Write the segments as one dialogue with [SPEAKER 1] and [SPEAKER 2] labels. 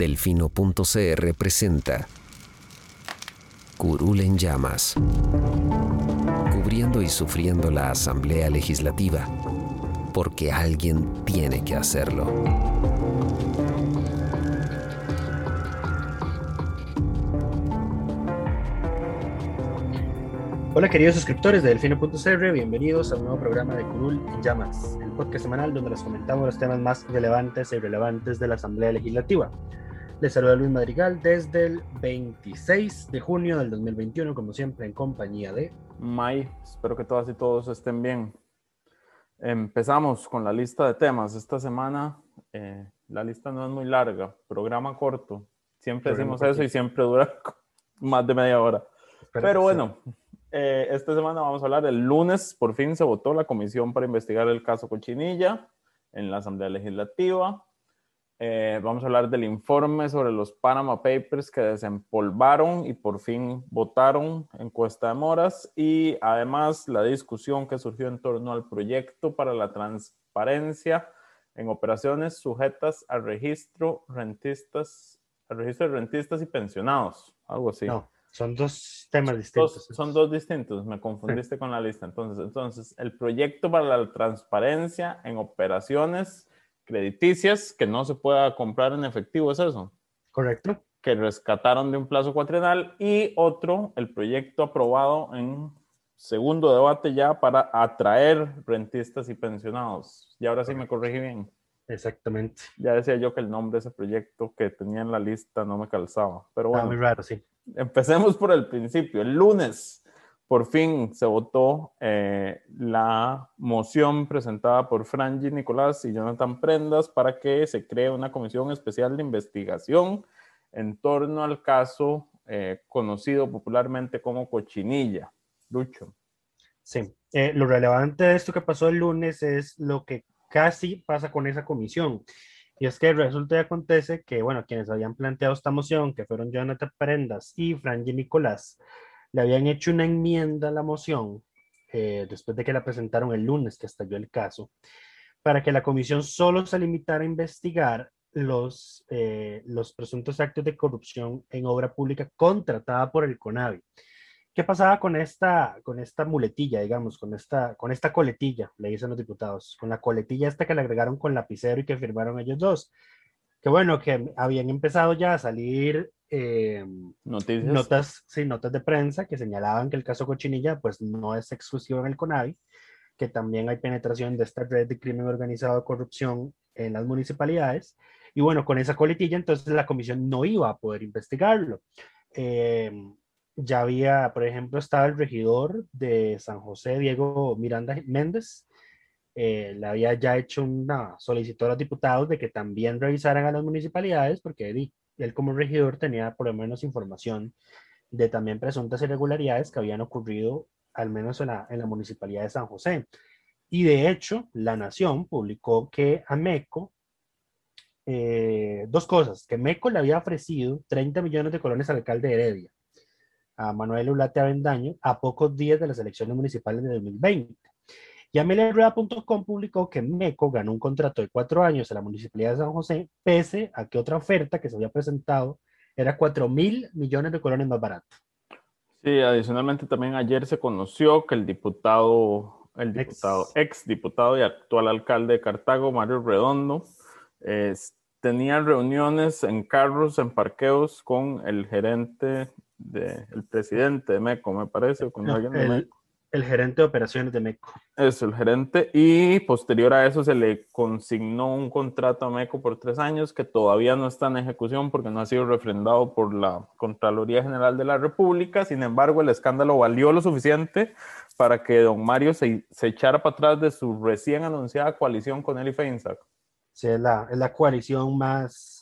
[SPEAKER 1] Delfino.cr presenta Curul en llamas. Cubriendo y sufriendo la Asamblea Legislativa. Porque alguien tiene que hacerlo.
[SPEAKER 2] Hola queridos suscriptores de Delfino.cr, bienvenidos a un nuevo programa de Curul en Llamas, el podcast semanal donde les comentamos los temas más relevantes e irrelevantes de la Asamblea Legislativa. Les saluda Luis Madrigal desde el 26 de junio del 2021, como siempre en compañía de...
[SPEAKER 3] May, espero que todas y todos estén bien. Empezamos con la lista de temas. Esta semana eh, la lista no es muy larga, programa corto. Siempre
[SPEAKER 2] Programa
[SPEAKER 3] decimos eso y siempre dura más de media hora.
[SPEAKER 2] Espero
[SPEAKER 3] Pero bueno, eh, esta semana vamos a hablar del lunes. Por fin se votó la comisión para investigar el caso Cochinilla en la Asamblea Legislativa. Eh, vamos a hablar del informe sobre los Panama Papers que desempolvaron y por fin votaron encuesta de moras y además la discusión que surgió en torno al proyecto para la transparencia en operaciones sujetas al registro rentistas, al registro de rentistas y pensionados, algo así.
[SPEAKER 2] No, son dos temas
[SPEAKER 3] Dos-
[SPEAKER 2] distintos.
[SPEAKER 3] son dos distintos, me confundiste con la lista. Entonces, entonces, el proyecto para la transparencia en operaciones crediticias que no se pueda comprar en efectivo, ¿es eso?
[SPEAKER 2] Correcto.
[SPEAKER 3] Que rescataron de un plazo cuatrienal y otro, el proyecto aprobado en segundo debate ya para atraer rentistas y pensionados. Y ahora sí me corregí bien.
[SPEAKER 2] Exactamente.
[SPEAKER 3] Ya decía yo que el nombre de ese proyecto que tenía en la lista no me calzaba. Pero
[SPEAKER 2] Ah,
[SPEAKER 3] bueno,
[SPEAKER 2] muy raro, sí.
[SPEAKER 3] empecemos por el principio. El lunes, por fin, se votó eh, la moción presentada por Franji Nicolás y Jonathan Prendas para que se cree una comisión especial de investigación en torno al caso eh, conocido popularmente como Cochinilla. Lucho.
[SPEAKER 2] Sí. Eh, lo relevante de esto que pasó el lunes es lo que casi pasa con esa comisión. Y es que resulta y acontece que, bueno, quienes habían planteado esta moción, que fueron Jonathan Prendas y Franji Nicolás, le habían hecho una enmienda a la moción eh, después de que la presentaron el lunes, que estalló el caso, para que la comisión solo se limitara a investigar los, eh, los presuntos actos de corrupción en obra pública contratada por el CONAVI. ¿Qué pasaba con esta, con esta muletilla, digamos, con esta, con esta coletilla, le dicen los diputados, con la coletilla esta que le agregaron con lapicero y que firmaron ellos dos? Que bueno, que habían empezado ya a salir eh,
[SPEAKER 3] Noticias.
[SPEAKER 2] notas, sí, notas de prensa que señalaban que el caso Cochinilla pues no es exclusivo en el CONAVI, que también hay penetración de esta red de crimen organizado de corrupción en las municipalidades. Y bueno, con esa coletilla entonces la comisión no iba a poder investigarlo. Eh, ya había, por ejemplo, estaba el regidor de San José, Diego Miranda Méndez, eh, le había ya hecho una solicitud a los diputados de que también revisaran a las municipalidades, porque él como regidor tenía por lo menos información de también presuntas irregularidades que habían ocurrido al menos en la, en la municipalidad de San José. Y de hecho, La Nación publicó que a MECO, eh, dos cosas, que MECO le había ofrecido 30 millones de colones al alcalde de Heredia, a Manuel Ulate Avendaño, a pocos días de las elecciones municipales de 2020. Y ameliarueda.com publicó que MECO ganó un contrato de cuatro años en la municipalidad de San José, pese a que otra oferta que se había presentado era 4 mil millones de colones más barato.
[SPEAKER 3] Sí, adicionalmente también ayer se conoció que el diputado, el
[SPEAKER 2] Ex.
[SPEAKER 3] diputado, ex diputado y actual alcalde de Cartago, Mario Redondo, eh, tenía reuniones en carros, en parqueos con el gerente, de, el presidente de MECO, me parece, o con
[SPEAKER 2] No,
[SPEAKER 3] alguien de
[SPEAKER 2] el,
[SPEAKER 3] MECO.
[SPEAKER 2] El gerente de operaciones de MECO.
[SPEAKER 3] Eso, el gerente. Y posterior a eso se le consignó un contrato a MECO por tres años que todavía no está en ejecución porque no ha sido refrendado por la Contraloría General de la República. Sin embargo, el escándalo valió lo suficiente para que don Mario se, se echara para atrás de su recién anunciada coalición con él y Feinsack.
[SPEAKER 2] Sí, es la, es la coalición más,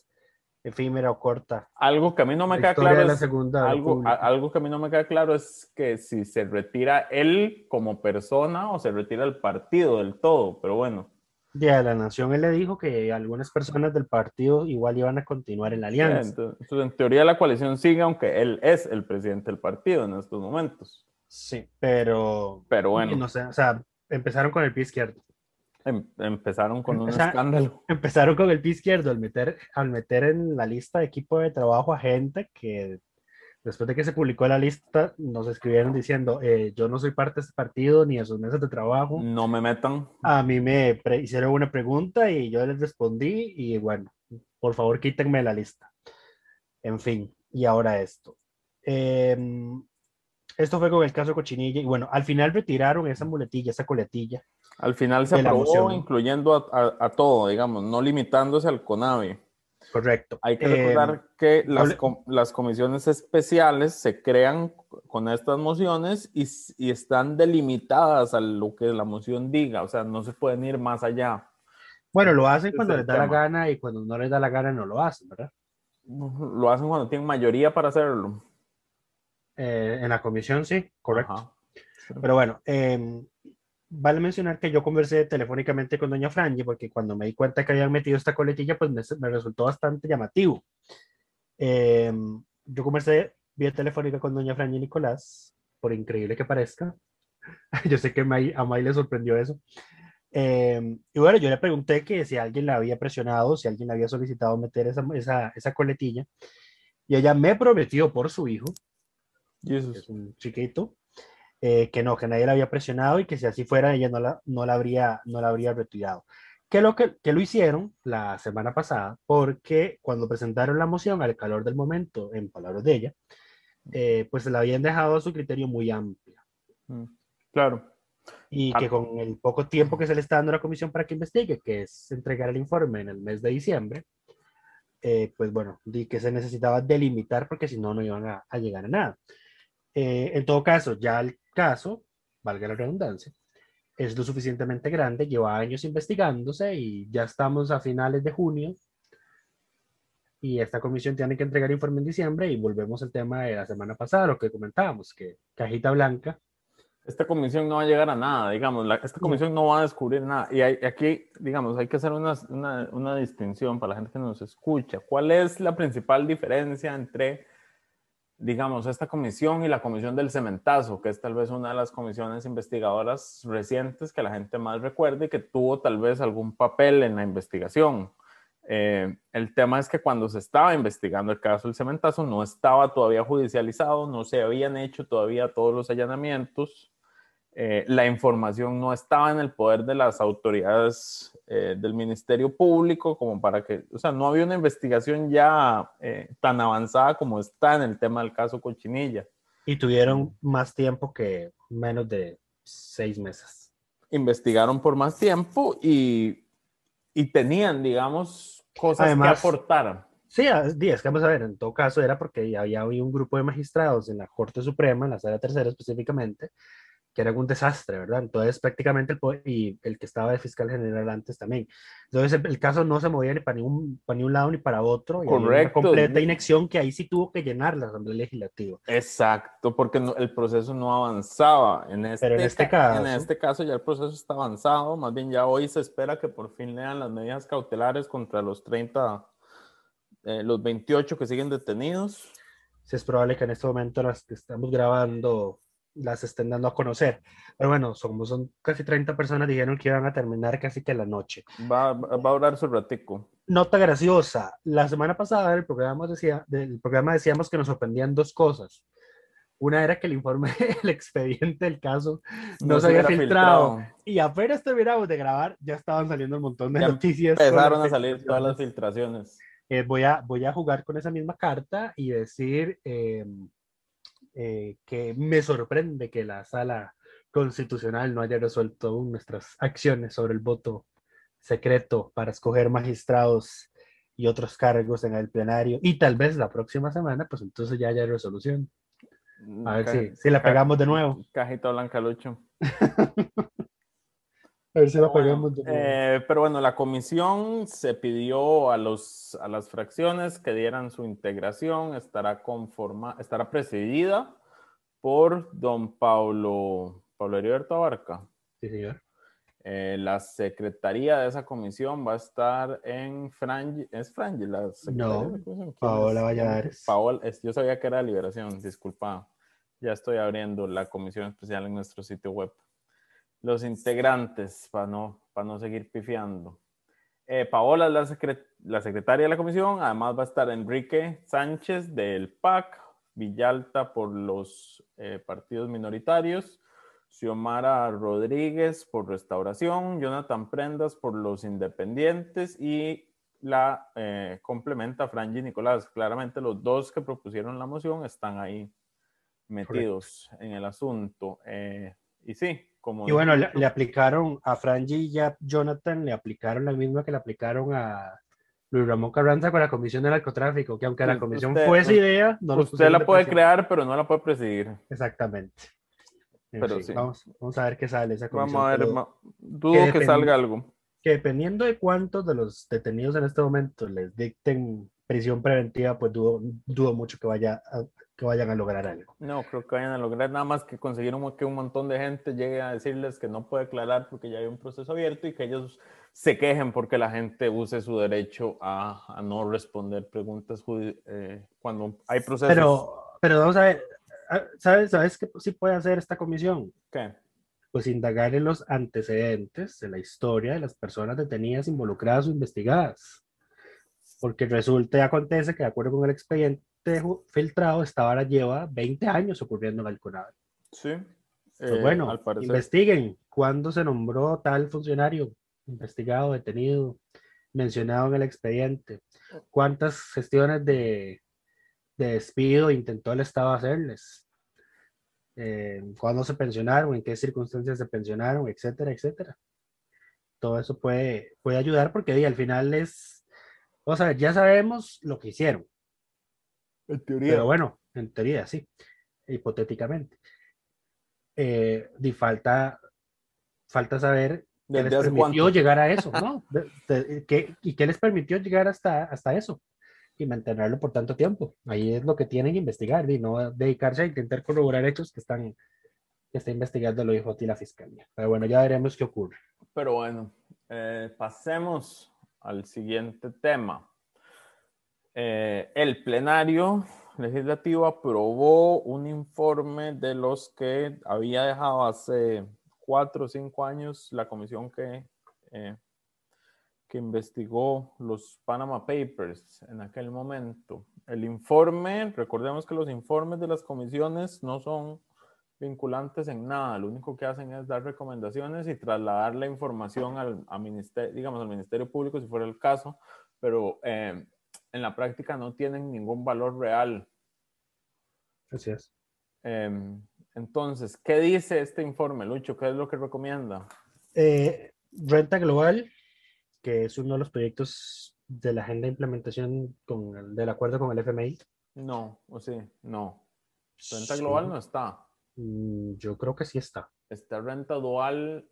[SPEAKER 2] efímera o corta.
[SPEAKER 3] Algo que a mí no me
[SPEAKER 2] La
[SPEAKER 3] queda claro
[SPEAKER 2] la Segunda
[SPEAKER 3] algo, a- algo que a mí no me queda claro es que si se retira él como persona o se retira el partido del todo, pero bueno.
[SPEAKER 2] Ya la Nación él le dijo que algunas personas del partido igual iban a continuar en la alianza.
[SPEAKER 3] Entonces, entonces, en teoría la coalición sigue aunque él es el presidente del partido en estos momentos.
[SPEAKER 2] Sí, pero
[SPEAKER 3] Pero bueno,
[SPEAKER 2] no sé, o sea, empezaron con el pie izquierdo.
[SPEAKER 3] Em- empezaron con un
[SPEAKER 2] O sea,
[SPEAKER 3] escándalo.
[SPEAKER 2] Empezaron con el pie izquierdo al meter, al meter en la lista de equipo de trabajo a gente que después de que se publicó la lista nos escribieron diciendo eh, yo no soy parte de este partido ni de sus mesas de trabajo.
[SPEAKER 3] No me metan.
[SPEAKER 2] A mí me hicieron una pregunta y yo les respondí y bueno, por favor quítenme la lista. En fin, y ahora esto. Em, esto fue con el caso Cochinilla y bueno, al final retiraron esa muletilla, esa coletilla.
[SPEAKER 3] Al final se aprobó incluyendo a, a- a todo, digamos, no limitándose al CONAVI.
[SPEAKER 2] Correcto.
[SPEAKER 3] Hay que recordar que las,
[SPEAKER 2] hable-
[SPEAKER 3] com- las comisiones especiales se crean con estas mociones y, y están delimitadas a lo que la moción diga, o sea, no se pueden ir más allá.
[SPEAKER 2] Bueno, lo hacen cuando
[SPEAKER 3] es
[SPEAKER 2] les da la gana y cuando no les da la gana no lo hacen, ¿verdad?
[SPEAKER 3] Lo hacen cuando tienen mayoría para hacerlo.
[SPEAKER 2] Eh, en la comisión sí, correcto. Pero bueno, em, vale mencionar que yo conversé telefónicamente con doña Franji porque cuando me di cuenta que habían metido esta coletilla, pues me, me resultó bastante llamativo. Em, yo conversé vía telefónica con doña Franji Nicolás, por increíble que parezca. yo sé que May- a May le sorprendió eso. Em, y bueno, yo le pregunté que si alguien la había presionado, si alguien le había solicitado meter esa, esa, esa coletilla. Y ella me prometió por su hijo, que
[SPEAKER 3] Jesus.
[SPEAKER 2] es un chiquito, eh, que no, que nadie la había presionado y que si así fuera ella no la, no la, habría, no la habría retirado. Que lo, que, que lo hicieron la semana pasada porque cuando presentaron la moción al calor del momento, en palabras de ella, eh, pues la habían dejado a su criterio muy amplia
[SPEAKER 3] Mm, Claro.
[SPEAKER 2] y
[SPEAKER 3] Ah.
[SPEAKER 2] que con el poco tiempo que se le está dando a la comisión para que investigue, que es entregar el informe en el mes de diciembre, eh, pues bueno, di que se necesitaba delimitar porque si no, no iban a, a llegar a nada. Eh, en todo caso, ya el caso, valga la redundancia, es lo suficientemente grande, lleva años investigándose y ya estamos a finales de junio y esta comisión tiene que entregar informe en diciembre y volvemos al tema de la semana pasada, lo que comentábamos, que cajita blanca
[SPEAKER 3] Esta comisión no va a llegar a nada, digamos, la- esta comisión no va a descubrir nada. Y hay- aquí, digamos, hay que hacer una, una, una distinción para la gente que nos escucha. ¿Cuál es la principal diferencia entre, digamos, esta comisión y la comisión del cementazo, que es tal vez una de las comisiones investigadoras recientes que la gente más recuerda y que tuvo tal vez algún papel en la investigación? Eh, el tema es que cuando se estaba investigando el caso del cementazo no estaba todavía judicializado, no se habían hecho todavía todos los allanamientos, eh, la información no estaba en el poder de las autoridades eh, del Ministerio Público como para que, o sea, no había una investigación ya eh, tan avanzada como está en el tema del caso Cochinilla.
[SPEAKER 2] y tuvieron más tiempo que menos de seis meses.
[SPEAKER 3] Investigaron por más tiempo y, y tenían, digamos, cosas
[SPEAKER 2] Además-
[SPEAKER 3] que aportar.
[SPEAKER 2] Sí, es que vamos a ver, en todo caso era porque había hoy un grupo de magistrados en la Corte Suprema, en la Sala Tercera específicamente, que era un desastre, ¿verdad? Entonces prácticamente el poder, y el que estaba de fiscal general antes también. Entonces el, el caso no se movía ni para ningún, para ni un lado ni para otro, y había una
[SPEAKER 3] Correcto.
[SPEAKER 2] completa inacción que ahí sí tuvo que llenar la Asamblea Legislativa.
[SPEAKER 3] Exacto, porque no- el proceso no avanzaba. En este,
[SPEAKER 2] Pero en este
[SPEAKER 3] ca-
[SPEAKER 2] caso-
[SPEAKER 3] en este caso ya el proceso está avanzado, más bien ya hoy se espera que por fin lean las medidas cautelares contra los 30, eh, los 28 que siguen detenidos.
[SPEAKER 2] Sí, es probable que en este momento las que estamos grabando las estén dando a conocer. Pero bueno, somos, son casi 30 personas, dijeron que iban a terminar casi que la noche.
[SPEAKER 3] Va, va a durar su ratico.
[SPEAKER 2] Nota graciosa. La semana pasada el programa decía, del programa decíamos que nos sorprendían dos cosas. Una era que el informe, el expediente del caso no, se había
[SPEAKER 3] hubiera
[SPEAKER 2] filtrado. Y apenas terminamos de grabar, ya estaban saliendo un montón de
[SPEAKER 3] Ya
[SPEAKER 2] noticias.
[SPEAKER 3] Empezaron a salir todas las
[SPEAKER 2] filtraciones.
[SPEAKER 3] filtraciones.
[SPEAKER 2] Eh, voy, a, voy a jugar con esa misma carta y decir eh, eh, que me sorprende que la sala constitucional no haya resuelto aún nuestras acciones sobre el voto secreto para escoger magistrados y otros cargos en el plenario. Y tal vez la próxima semana, pues entonces ya haya resolución. A ver
[SPEAKER 3] Ca-
[SPEAKER 2] si, si la pegamos de nuevo.
[SPEAKER 3] Cajita blanca, Lucho.
[SPEAKER 2] A ver si la
[SPEAKER 3] Bueno,
[SPEAKER 2] pagamos. nuevo.
[SPEAKER 3] eh, pero bueno, la comisión se pidió a, los, a las fracciones que dieran su integración. Estará, conforma, estará presidida por don Pablo, Pablo Heriberto Abarca.
[SPEAKER 2] Sí, señor.
[SPEAKER 3] Eh, la secretaría de esa comisión va a estar en Frangi. ¿Es Frangi la secretaria
[SPEAKER 2] No, Paola
[SPEAKER 3] es?
[SPEAKER 2] Valladares.
[SPEAKER 3] Paola, es- yo sabía que era Liberación, disculpa. Ya estoy abriendo la comisión especial en nuestro sitio web. Los integrantes, para no, para no seguir pifiando. Eh, Paola es la, secre- la secretaria de la comisión. Además va a estar Enrique Sánchez del PAC, Villalta por los eh, partidos minoritarios, Xiomara Rodríguez por Restauración, Jonathan Prendas por los independientes y la eh, complementa Franji Nicolás. Claramente los dos que propusieron la moción están ahí metidos en el asunto. Eh, y sí, como...
[SPEAKER 2] Y bueno, le, le aplicaron a Franji y a Jonathan, le aplicaron la misma que le aplicaron a Luis Ramón Carranza con la Comisión de Narcotráfico, que aunque la comisión
[SPEAKER 3] usted-
[SPEAKER 2] fue esa idea, no
[SPEAKER 3] Usted la
[SPEAKER 2] de
[SPEAKER 3] puede crear, pero no la puede presidir.
[SPEAKER 2] Exactamente. En
[SPEAKER 3] Pero
[SPEAKER 2] fin,
[SPEAKER 3] sí.
[SPEAKER 2] Vamos, vamos a ver qué sale esa comisión.
[SPEAKER 3] Vamos a ver, ma- dudo
[SPEAKER 2] que
[SPEAKER 3] salga algo.
[SPEAKER 2] que dependiendo de cuántos de los detenidos en este momento les dicten prisión preventiva, pues dudo, dudo mucho que, vaya a- que vayan a lograr algo.
[SPEAKER 3] No, creo que vayan a lograr nada más que conseguir un- que un montón de gente llegue a decirles que no puede declarar porque ya hay un proceso abierto y que ellos se quejen porque la gente use su derecho a, a no responder preguntas eh, cuando hay procesos.
[SPEAKER 2] Pero, pero vamos a ver, ah, ¿sabes, ¿sabes qué sí puede hacer esta comisión?
[SPEAKER 3] ¿Qué?
[SPEAKER 2] Pues indagar en los antecedentes de la historia de las personas detenidas, involucradas o investigadas. Porque resulta y acontece que de acuerdo con el expediente ju- filtrado, esta vara lleva 20 años ocurriendo en el CONAVE.
[SPEAKER 3] Sí. Eh,
[SPEAKER 2] bueno,
[SPEAKER 3] al parecer.
[SPEAKER 2] investiguen cuándo se nombró tal funcionario investigado, detenido, mencionado en el expediente. ¿Cuántas gestiones de, de despido intentó el Estado hacerles? Eh, ¿Cuándo se pensionaron? ¿En qué circunstancias se pensionaron? Etcétera, etcétera. Todo eso puede, puede ayudar porque al final es, vamos a ver, ya sabemos lo que hicieron.
[SPEAKER 3] En teoría.
[SPEAKER 2] Pero bueno, en teoría sí, hipotéticamente. Eh, di falta, falta saber qué
[SPEAKER 3] ¿Desde
[SPEAKER 2] les permitió
[SPEAKER 3] cuánto?
[SPEAKER 2] llegar a eso, ¿no? De- de- ¿qué- ¿Y qué les permitió llegar hasta, hasta eso? Y mantenerlo por tanto tiempo. Ahí es lo que tienen que investigar y no dedicarse a intentar corroborar hechos que están que está investigando lo dijo y la fiscalía. Pero bueno, ya veremos qué ocurre.
[SPEAKER 3] Pero bueno, eh, pasemos al siguiente tema. Eh, el plenario legislativo aprobó un informe de los que había dejado hace cuatro o cinco años la comisión que, eh, que investigó los Panama Papers en aquel momento. El informe, recordemos que los informes de las comisiones no son vinculantes en nada. Lo único que hacen es dar recomendaciones y trasladar la información al, a ministerio, digamos, al Ministerio Público si fuera el caso, pero eh, en la práctica no tienen ningún valor real.
[SPEAKER 2] Así es.
[SPEAKER 3] Eh, entonces, ¿qué dice este informe, Lucho? ¿Qué es lo que recomienda?
[SPEAKER 2] Eh, Renta Global, que es uno de los proyectos de la agenda de implementación con el, del acuerdo con el FMI.
[SPEAKER 3] No, o sí, no. Renta
[SPEAKER 2] Sí.
[SPEAKER 3] global no está.
[SPEAKER 2] Mm, Yo creo que sí está.
[SPEAKER 3] Está renta dual,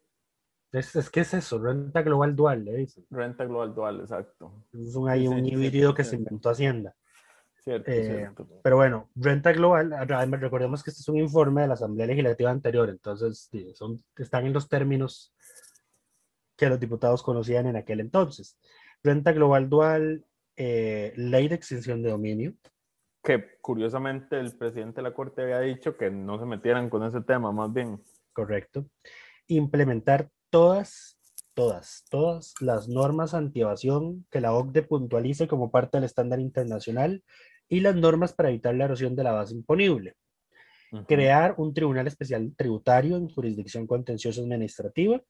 [SPEAKER 2] Es, es que es eso, renta global dual, le dicen.
[SPEAKER 3] renta global dual, exacto.
[SPEAKER 2] Es un, hay
[SPEAKER 3] Sí,
[SPEAKER 2] un
[SPEAKER 3] sí,
[SPEAKER 2] híbrido
[SPEAKER 3] sí,
[SPEAKER 2] que se inventó Hacienda.
[SPEAKER 3] Cierto,
[SPEAKER 2] Eh,
[SPEAKER 3] cierto.
[SPEAKER 2] Pero bueno, renta global, además, recordemos que este es un informe de la Asamblea Legislativa anterior, entonces son, están en los términos que los diputados conocían en aquel entonces. Renta global dual, eh, ley de extinción de dominio,
[SPEAKER 3] Que curiosamente el presidente de la Corte había dicho que no se metieran con ese tema, más bien.
[SPEAKER 2] correcto. Implementar todas, todas, todas las normas anti-evasión que la OCDE puntualice como parte del estándar internacional y las normas para evitar la erosión de la base imponible. Crear un tribunal especial tributario en jurisdicción contenciosa administrativa,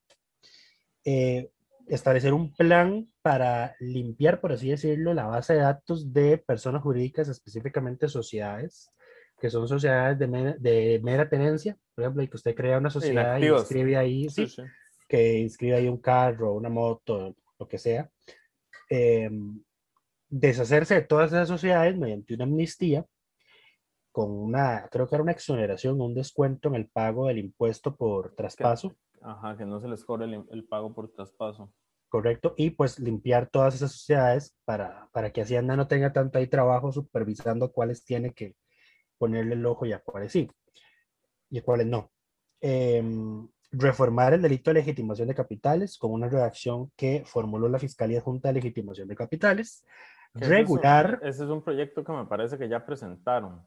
[SPEAKER 2] eh, establecer un plan para limpiar, por así decirlo, la base de datos de personas jurídicas, específicamente sociedades, que son sociedades de, mera- de mera tenencia, por ejemplo, y que usted crea una sociedad y
[SPEAKER 3] Inactivas.
[SPEAKER 2] inscribe ahí, sí,
[SPEAKER 3] Sí, sí.
[SPEAKER 2] Que inscribe ahí un carro, una moto, lo que sea, eh, deshacerse de todas esas sociedades mediante una amnistía con una, creo que era una exoneración, un descuento en el pago del impuesto por traspaso.
[SPEAKER 3] Ajá, que no se les cobre el, el pago por traspaso.
[SPEAKER 2] Correcto. Y pues limpiar todas esas sociedades para, para que Hacienda no tenga tanto ahí trabajo supervisando cuáles tiene que ponerle el ojo y a cuáles sí y a cuáles no. Em, reformar el delito de legitimación de capitales con una redacción que formuló la Fiscalía Junta de Legitimación de Capitales.
[SPEAKER 3] Que ese es un-
[SPEAKER 2] Regular,
[SPEAKER 3] Ese es un proyecto que me parece que ya presentaron.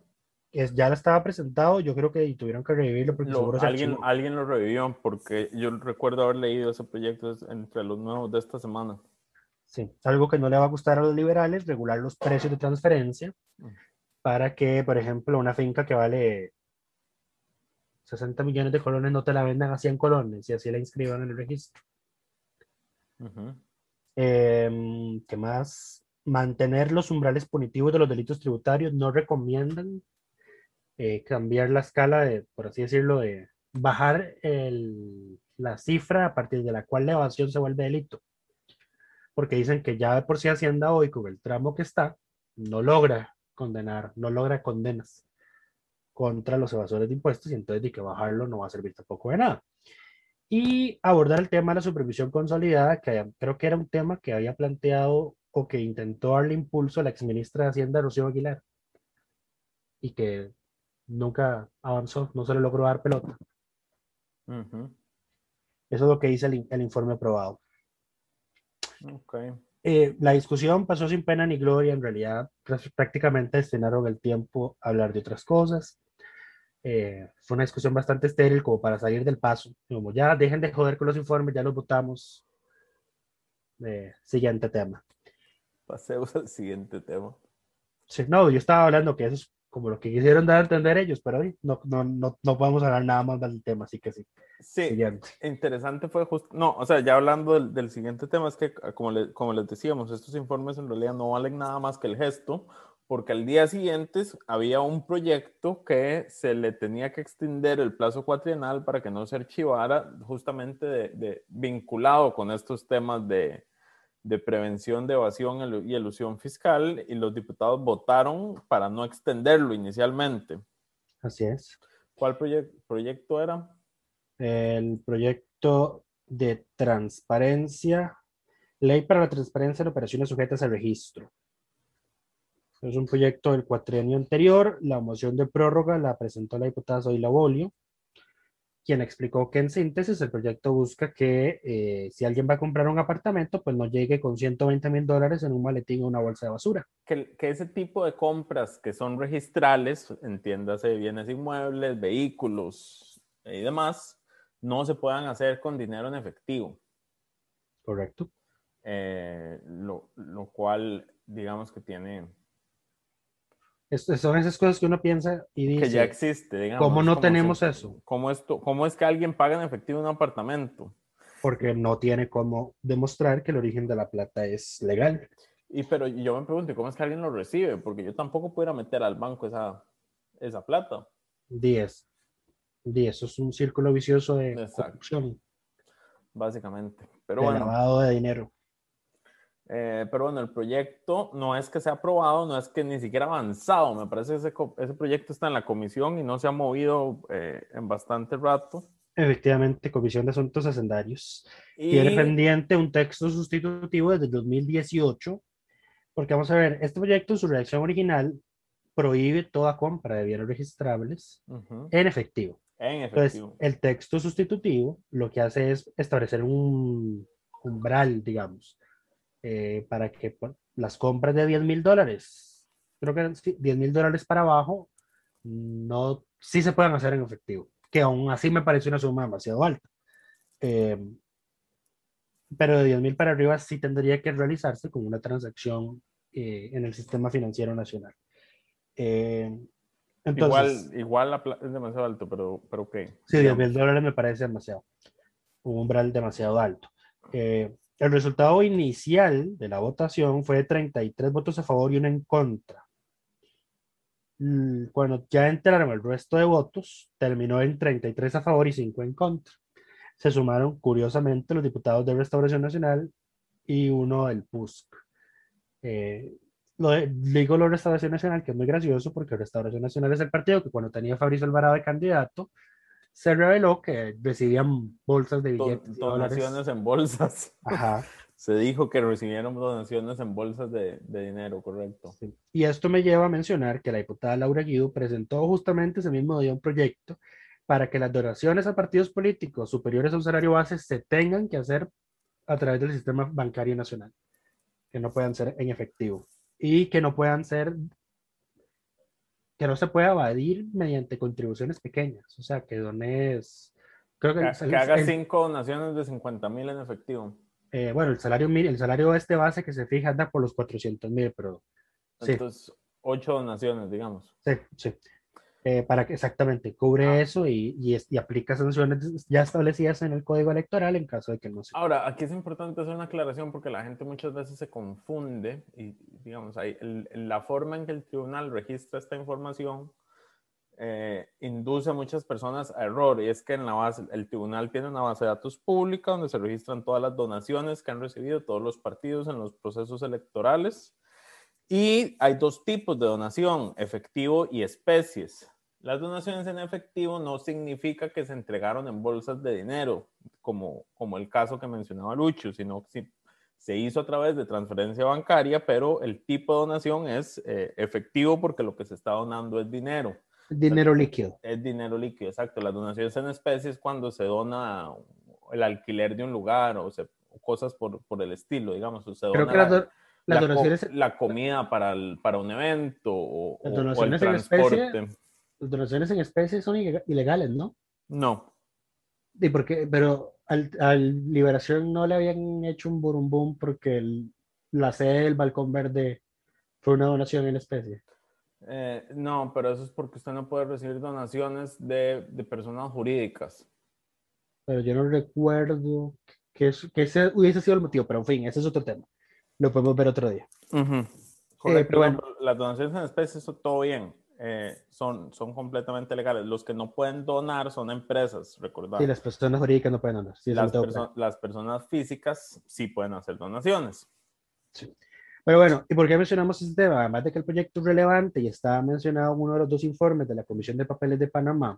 [SPEAKER 2] es, ya estaba presentado, yo creo que tuvieron que revivirlo porque
[SPEAKER 3] Lo-
[SPEAKER 2] seguro se
[SPEAKER 3] alguien, alguien lo revivió porque yo recuerdo haber leído ese proyecto entre los nuevos de esta semana.
[SPEAKER 2] Sí, algo que no le va a gustar a los liberales, regular los precios de transferencia
[SPEAKER 3] Mm.
[SPEAKER 2] para que, por ejemplo, una finca que vale 60 millones de colones no te la vendan a 100 colones y así la inscriban en el registro. Em, ¿qué más? Mantener los umbrales punitivos de los delitos tributarios. No recomiendan eh, cambiar la escala de, por así decirlo, de bajar el- la cifra a partir de la cual la evasión se vuelve delito. Porque dicen que ya de por sí Hacienda hoy, con el tramo que está, no logra condenar, no logra condenas contra los evasores de impuestos y entonces de que bajarlo no va a servir tampoco de nada y abordar el tema de la supervisión consolidada, que había- creo que era un tema que había planteado o que intentó darle impulso a la exministra de Hacienda, Rocío Aguilar, y que nunca avanzó, no se le logró dar pelota.
[SPEAKER 3] Ujú.
[SPEAKER 2] Eso es lo que dice el, el informe aprobado.
[SPEAKER 3] Ok.
[SPEAKER 2] Eh, la discusión pasó sin pena ni gloria, en realidad pr- prácticamente destinaron el tiempo a hablar de otras cosas. Eh, fue una discusión bastante estéril como para salir del paso. Como ya dejen de joder con los informes, ya los votamos. Eh, siguiente tema.
[SPEAKER 3] Pasemos al siguiente tema.
[SPEAKER 2] Sí, no, yo estaba hablando que eso es como lo que quisieron dar a entender ellos, pero hoy no, no, no, no podemos hablar nada más del tema, así que sí.
[SPEAKER 3] Sí,
[SPEAKER 2] Siguiente.
[SPEAKER 3] interesante fue justo, no, o sea, ya hablando del, del siguiente tema, es que como, le- como les decíamos, estos informes en realidad no valen nada más que el gesto, porque al día siguiente había un proyecto que se le tenía que extender el plazo cuatrienal para que no se archivara justamente de, de- vinculado con estos temas de, de prevención de evasión y elusión fiscal, y los diputados votaron para no extenderlo inicialmente.
[SPEAKER 2] Así es.
[SPEAKER 3] ¿Cuál proyec- proyecto era?
[SPEAKER 2] el proyecto de transparencia, ley para la transparencia en operaciones sujetas al registro. Es un proyecto del cuatrienio anterior. La moción de prórroga la presentó la diputada Zoila Bolio, quien explicó que en síntesis el proyecto busca que eh, si alguien va a comprar un apartamento, pues no llegue con 120 mil dólares en un maletín o una bolsa de basura.
[SPEAKER 3] que, que ese tipo de compras que son registrales, entiéndase bienes inmuebles, vehículos y demás, no se puedan hacer con dinero en efectivo,
[SPEAKER 2] Correcto.
[SPEAKER 3] eh, lo, lo cual digamos que tiene,
[SPEAKER 2] Es- son esas cosas que uno piensa y dice,
[SPEAKER 3] que ya existe, digamos.
[SPEAKER 2] ¿cómo no tenemos
[SPEAKER 3] si-
[SPEAKER 2] eso?
[SPEAKER 3] ¿cómo, esto, ¿Cómo es que alguien paga en efectivo un apartamento?
[SPEAKER 2] porque no tiene cómo demostrar que el origen de la plata es legal.
[SPEAKER 3] Y pero yo me pregunto, ¿y ¿cómo es que alguien lo recibe? Porque yo tampoco pudiera meter al banco esa, esa plata.
[SPEAKER 2] 10. 10. Eso es un círculo vicioso de
[SPEAKER 3] Exacto.
[SPEAKER 2] corrupción,
[SPEAKER 3] básicamente. Pero
[SPEAKER 2] de
[SPEAKER 3] bueno,
[SPEAKER 2] lavado de dinero.
[SPEAKER 3] Eh, pero bueno, el proyecto no es que sea aprobado, no es que ni siquiera avanzado. Me parece que ese, ese proyecto está en la comisión y no se ha movido eh, en bastante rato.
[SPEAKER 2] Efectivamente, Comisión de Asuntos Hacendarios.
[SPEAKER 3] Y
[SPEAKER 2] Tiene pendiente un texto sustitutivo desde el 2018, porque vamos a ver, este proyecto en su redacción original prohíbe toda compra de bienes registrables
[SPEAKER 3] Ujú,
[SPEAKER 2] en efectivo.
[SPEAKER 3] en
[SPEAKER 2] Entonces,
[SPEAKER 3] efectivo.
[SPEAKER 2] el texto sustitutivo lo que hace es establecer un umbral, digamos, eh, para que las compras de 10 mil dólares, creo que eran sí, 10 mil dólares para abajo, no, sí se pueden hacer en efectivo, que aún así me parece una suma demasiado alta. Eh, pero de 10 mil para arriba sí tendría que realizarse con una transacción eh, en el sistema financiero nacional. Eh, entonces,
[SPEAKER 3] igual, igual la es demasiado alto, pero, pero ok.
[SPEAKER 2] Sí, 10
[SPEAKER 3] digamos.
[SPEAKER 2] mil dólares me parece demasiado. Un umbral demasiado alto. El resultado inicial de la votación fue de 33 votos a favor y uno en contra. Mm, Cuando ya entraron el resto de votos, terminó en 33 a favor y 5 en contra. Se sumaron, curiosamente, los diputados de Restauración Nacional y uno del PUSC. Eh, lo de- digo lo de Restauración Nacional, que es muy gracioso, porque Restauración Nacional es el partido que cuando tenía Fabrizio Alvarado de candidato, se reveló que recibían bolsas de billetes. dólares.
[SPEAKER 3] donaciones en bolsas.
[SPEAKER 2] Ajá.
[SPEAKER 3] Se dijo que recibieron donaciones en bolsas de, de dinero, correcto.
[SPEAKER 2] Sí. Y esto me lleva a mencionar que la diputada Laura Guido presentó justamente ese mismo día un proyecto para que las donaciones a partidos políticos superiores a un salario base se tengan que hacer a través del sistema bancario nacional, que no puedan ser en efectivo y que no puedan ser, que no se pueda evadir mediante contribuciones pequeñas, o sea, que dones, creo que,
[SPEAKER 3] Que, haga cinco donaciones de 50 mil en efectivo.
[SPEAKER 2] eh, bueno, el salario, el salario este base que se fija anda por los 400 mil, pero sí.
[SPEAKER 3] Entonces, ocho donaciones, digamos.
[SPEAKER 2] Sí, sí. Eh, para que exactamente cubre
[SPEAKER 3] Ah.
[SPEAKER 2] eso y, y, y aplica sanciones ya establecidas en el código electoral en caso de que no se.
[SPEAKER 3] Ahora, aquí es importante hacer una aclaración porque la gente muchas veces se confunde y, digamos, hay, el- la forma en que el tribunal registra esta información eh, induce a muchas personas a error y es que en la base, el tribunal tiene una base de datos pública donde se registran todas las donaciones que han recibido todos los partidos en los procesos electorales y hay dos tipos de donación, efectivo y especies. Las donaciones en efectivo no significa que se entregaron en bolsas de dinero, como, como el caso que mencionaba Lucho, sino que se hizo a través de transferencia bancaria, pero el tipo de donación es eh, efectivo porque lo que se está donando es dinero.
[SPEAKER 2] Dinero líquido.
[SPEAKER 3] Es dinero líquido, exacto. Las donaciones en especies cuando se dona el alquiler de un lugar o, se- o cosas por, por el estilo, digamos. o se
[SPEAKER 2] Creo
[SPEAKER 3] dona
[SPEAKER 2] que las,
[SPEAKER 3] la-
[SPEAKER 2] las
[SPEAKER 3] la, co-
[SPEAKER 2] donaciones,
[SPEAKER 3] la comida para, el- para un evento o,
[SPEAKER 2] Las
[SPEAKER 3] o- o el
[SPEAKER 2] donaciones en especie-
[SPEAKER 3] transporte.
[SPEAKER 2] las donaciones en especie son ilega- ilegales, ¿no?
[SPEAKER 3] No,
[SPEAKER 2] ¿Y por qué? Pero al, al Liberación no le habían hecho un burumbum porque el- la sede del Balcón Verde fue una donación en especie.
[SPEAKER 3] eh, no, pero eso es porque usted no puede recibir donaciones de, de personas jurídicas.
[SPEAKER 2] Pero yo no recuerdo que, eso- que ese hubiese sido el motivo, pero en fin, ese es otro tema. Lo podemos ver otro día.
[SPEAKER 3] Correcto,
[SPEAKER 2] pero bueno.
[SPEAKER 3] no, pero las donaciones en especie, eso todo bien. eh, son, son completamente legales. Los que no pueden donar son empresas, recordad.
[SPEAKER 2] Sí, las personas jurídicas no pueden donar. Sí,
[SPEAKER 3] las, perso- las personas físicas sí pueden hacer donaciones.
[SPEAKER 2] Pero bueno, ¿y por qué mencionamos este tema? Además de que el proyecto es relevante y está mencionado en uno de los dos informes de la Comisión de Papeles de Panamá,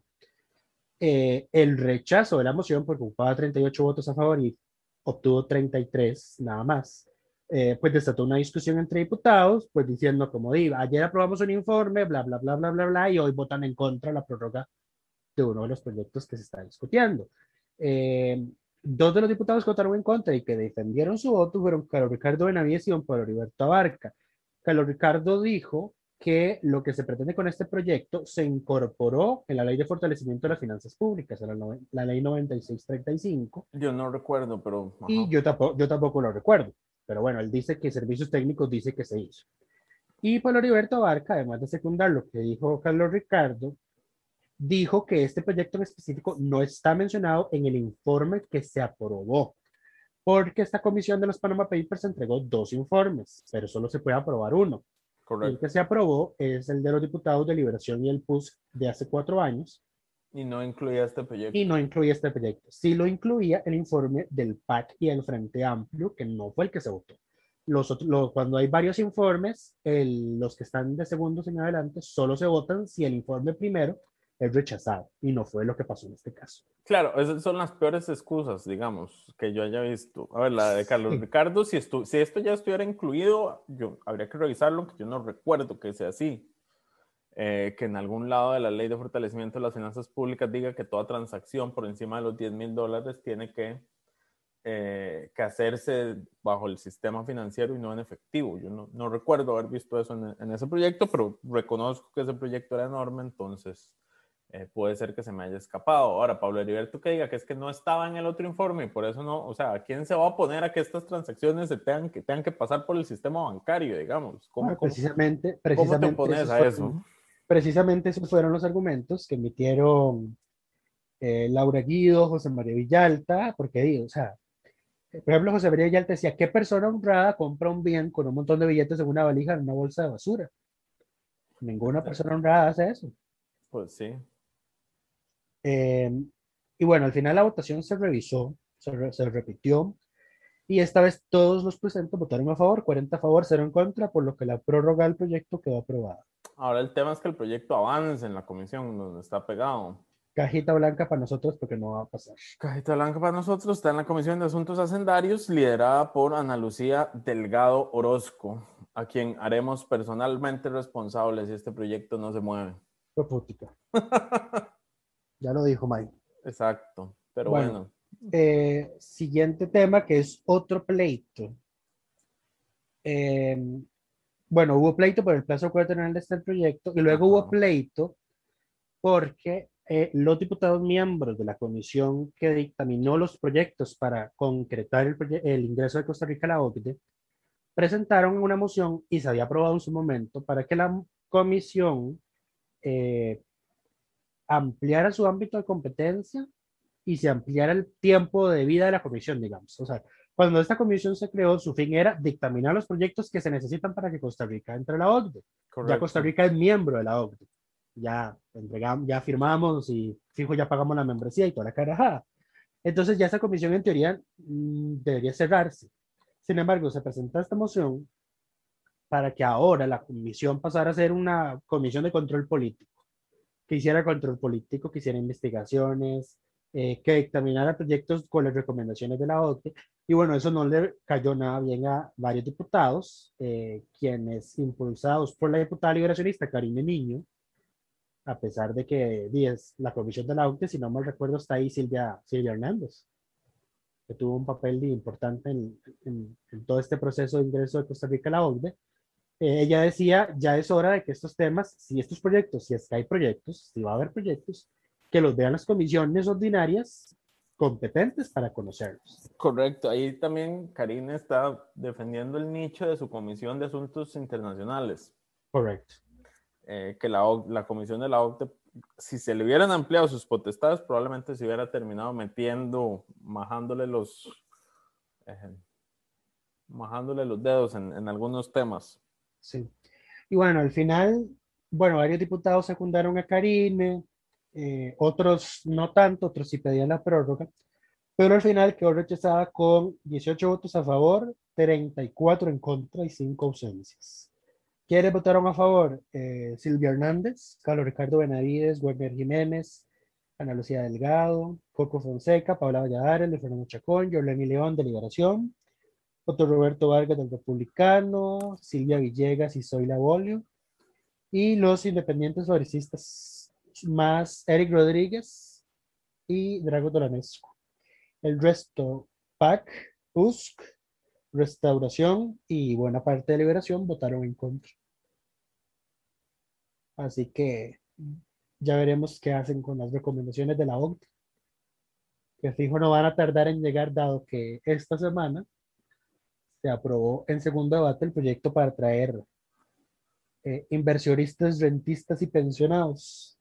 [SPEAKER 2] eh, el rechazo de la moción, porque ocupaba 38 votos a favor y obtuvo 33 nada más, eh, pues desató una discusión entre diputados, pues diciendo como digo, ayer aprobamos un informe, bla, bla, bla, bla, bla, bla, y hoy votan en contra la prórroga de uno de los proyectos que se está discutiendo. Eh, dos de los diputados que votaron en contra y que defendieron su voto fueron Carlos Ricardo Benavides y don Pablo Heriberto Abarca. Carlos Ricardo dijo que lo que se pretende con este proyecto se incorporó en la Ley de Fortalecimiento de las Finanzas Públicas, la, nove- la Ley 9635,
[SPEAKER 3] Yo no recuerdo, pero... ajá.
[SPEAKER 2] y yo tampoco, yo tampoco lo recuerdo. Pero bueno, él dice que Servicios Técnicos dice que se hizo. Y Pablo Heriberto Abarca, además de secundar lo que dijo Carlos Ricardo, dijo que este proyecto en específico no está mencionado en el informe que se aprobó, porque esta comisión de los Panama Papers entregó dos informes, pero solo se puede aprobar uno. Y el
[SPEAKER 3] Correcto.
[SPEAKER 2] que se aprobó es el de los diputados de Liberación y el PUS de hace cuatro años,
[SPEAKER 3] Y no incluía este proyecto.
[SPEAKER 2] y no incluía este proyecto. Sí lo incluía el informe del PAC y el Frente Amplio, que no fue el que se votó. Los otros, lo- cuando hay varios informes, el- los que están de segundos en adelante solo se votan si el informe primero es rechazado, y no fue lo que pasó en este caso.
[SPEAKER 3] Claro, esas son las peores excusas, digamos, que yo haya visto. A ver, la de Carlos
[SPEAKER 2] Sí.
[SPEAKER 3] Ricardo, si esto ya estuviera incluido, yo habría que revisarlo, que yo no recuerdo que sea así. Eh, que en algún lado de la ley de fortalecimiento de las finanzas públicas diga que toda transacción por encima de los 10 mil dólares tiene que, eh, que hacerse bajo el sistema financiero y no en efectivo. Yo no, no recuerdo haber visto eso en, en ese proyecto, pero reconozco que ese proyecto era enorme, entonces eh, puede ser que se me haya escapado. Ahora, Pablo Heriberto que diga que es que no estaba en el otro informe y por eso no, o sea, ¿quién se va a oponer a que estas transacciones se tengan que, tengan que pasar por el sistema bancario, digamos? ¿Cómo,
[SPEAKER 2] Bueno,
[SPEAKER 3] cómo-
[SPEAKER 2] precisamente,
[SPEAKER 3] cómo te
[SPEAKER 2] precisamente, esos
[SPEAKER 3] a eso?
[SPEAKER 2] Precisamente esos fueron los argumentos que emitieron eh, Laura Guido, José María Villalta, porque digo, o sea, por ejemplo, José María Villalta decía, ¿qué persona honrada compra un bien con un montón de billetes en una valija en una bolsa de basura? Ninguna persona honrada hace eso.
[SPEAKER 3] Pues sí.
[SPEAKER 2] Eh, y bueno, al final la votación se revisó, se, re- se repitió, y esta vez todos los presentes votaron a favor, 40 a favor, 0 en contra, por lo que la prórroga del proyecto quedó aprobada.
[SPEAKER 3] Ahora el tema es que el proyecto avance en la comisión donde está pegado.
[SPEAKER 2] Cajita blanca para nosotros porque no va a pasar.
[SPEAKER 3] Cajita blanca para nosotros está en la Comisión de Asuntos Hacendarios, liderada por Ana Lucía Delgado Orozco, a quien haremos personalmente responsable si este proyecto no se mueve.
[SPEAKER 2] Ya lo dijo Mike.
[SPEAKER 3] Exacto, pero
[SPEAKER 2] Bueno.
[SPEAKER 3] bueno.
[SPEAKER 2] Eh, siguiente tema que es otro pleito. Eh, bueno, hubo pleito por el plazo cuatrenal de este proyecto y luego hubo pleito porque eh, los diputados miembros de la comisión que dictaminó los proyectos para concretar el, el ingreso de Costa Rica a la OCDE presentaron una moción y se había aprobado en su momento para que la comisión eh, ampliara su ámbito de competencia y se ampliara el tiempo de vida de la comisión, digamos. O sea, cuando esta comisión se creó, su fin era dictaminar los proyectos que se necesitan para que Costa Rica entre a la OCDE. Ya
[SPEAKER 3] correcto.
[SPEAKER 2] Costa Rica es miembro de la OCDE. Ya entregamos, ya firmamos y fijo, ya pagamos la membresía y toda la carajada. Entonces ya esta comisión en teoría mm, debería cerrarse. Sin embargo, se presenta esta moción para que ahora la comisión pasara a ser una comisión de control político, que hiciera control político, que hiciera investigaciones, eh, que dictaminara proyectos con las recomendaciones de la OCDE. Y bueno, eso no le cayó nada bien a varios diputados, eh, quienes impulsados por la diputada liberacionista Karine Niño, a pesar de que di, es la comisión de la OCDE, si no mal recuerdo, está ahí Silvia, Silvia Hernández, que tuvo un papel importante en, en- en todo este proceso de ingreso de Costa Rica a la OCDE. Eh, ella decía, ya es hora de que estos temas, si estos proyectos, si es que hay proyectos, si va a haber proyectos, que los vean las comisiones ordinarias competentes para conocerlos.
[SPEAKER 3] Correcto, ahí también Karina está defendiendo el nicho de su Comisión de Asuntos Internacionales,
[SPEAKER 2] Correcto.
[SPEAKER 3] eh, que la, Comisión de la OCDE, si se le hubieran ampliado sus potestades, probablemente se hubiera terminado metiendo, majándole los, eh, majándole los dedos en, en algunos temas.
[SPEAKER 2] Sí. Y bueno, al final, bueno, varios diputados secundaron a Karine, eh, otros no tanto, otros sí pedían la prórroga, pero al final quedó rechazada con 18 votos a favor, 34 en contra y 5 ausencias. ¿Quiénes votaron a favor? Eh, Silvia Hernández, Carlos Ricardo Benavides, Werner Jiménez, Ana Lucía Delgado, Coco Fonseca, Paula Valladares, Luis Fernando Chacón, Jorleni León de Liberación, Otto Roberto Vargas del Republicano, Silvia Villegas y Zoila Bolio, y los independientes progresistas, más Eric Rodríguez y Drago Dolanescu. El resto, PAC, USC, Restauración y buena parte de Liberación votaron en contra. Así que ya veremos qué hacen con las recomendaciones de la OCDE, que fijo no van a tardar en llegar, dado que esta semana se aprobó en segundo debate el proyecto para traer eh, inversionistas, rentistas y pensionados.